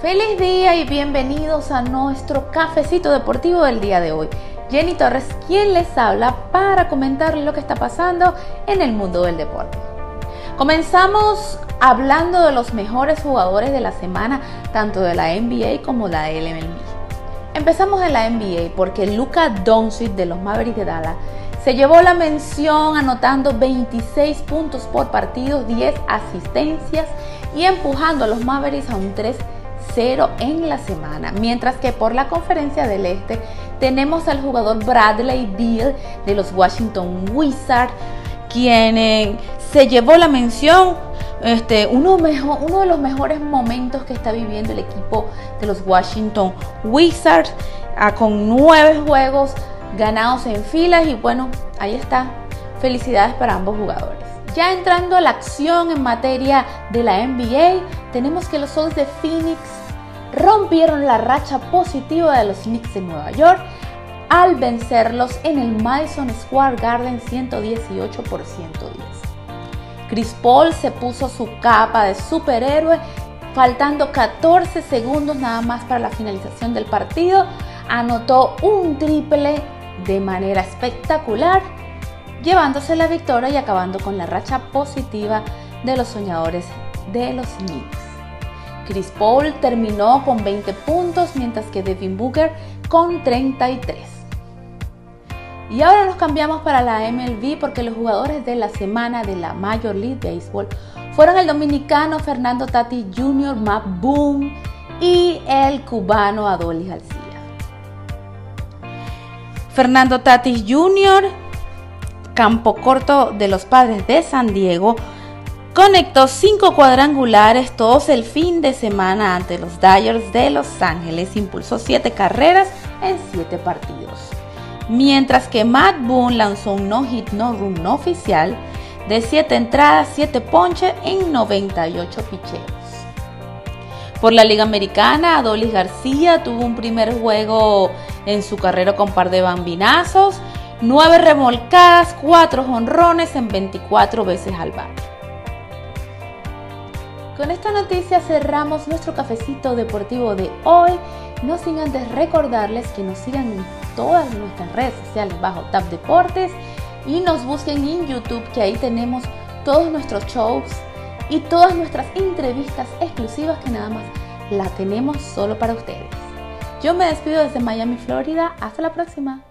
Feliz día y bienvenidos a nuestro cafecito deportivo del día de hoy. Jenny Torres, quien les habla para comentar lo que está pasando en el mundo del deporte. Comenzamos hablando de los mejores jugadores de la semana, tanto de la NBA como de la LMB. Empezamos en la NBA porque Luka Doncic de los Mavericks de Dallas se llevó la mención anotando 26 puntos por partido, 10 asistencias y empujando a los Mavericks a un 3 0 en la semana. Mientras que por la conferencia del Este tenemos al jugador Bradley Beal de los Washington Wizards, quien eh, se llevó la mención, este, uno, uno de los mejores momentos que está viviendo el equipo de los Washington Wizards, ah, con nueve juegos ganados en filas y bueno, ahí está. Felicidades para ambos jugadores. Ya entrando a la acción en materia de la NBA, tenemos que los Sols de Phoenix rompieron la racha positiva de los Knicks de Nueva York al vencerlos en el Madison Square Garden 118 por 110. Chris Paul se puso su capa de superhéroe faltando 14 segundos nada más para la finalización del partido, anotó un triple de manera espectacular, llevándose la victoria y acabando con la racha positiva de los soñadores de los Knicks. Chris Paul terminó con 20 puntos, mientras que Devin Booker con 33. Y ahora nos cambiamos para la MLB porque los jugadores de la semana de la Major League Baseball fueron el dominicano Fernando Tati Jr., Matt Boom y el cubano Adolis García. Fernando Tatis Jr., campo corto de los padres de San Diego, conectó cinco cuadrangulares todos el fin de semana ante los Dyers de Los Ángeles, impulsó siete carreras en siete partidos. Mientras que Matt Boone lanzó un no-hit no-run no oficial de siete entradas, siete ponches en 98 picheos. Por la Liga Americana, Adolis García tuvo un primer juego en su carrera con par de bambinazos, nueve remolcadas, cuatro jonrones en 24 veces al bar. Con esta noticia cerramos nuestro cafecito deportivo de hoy. No sin antes recordarles que nos sigan en todas nuestras redes sociales bajo Tap Deportes y nos busquen en YouTube que ahí tenemos todos nuestros shows y todas nuestras entrevistas exclusivas que nada más la tenemos solo para ustedes. Yo me despido desde Miami, Florida. Hasta la próxima.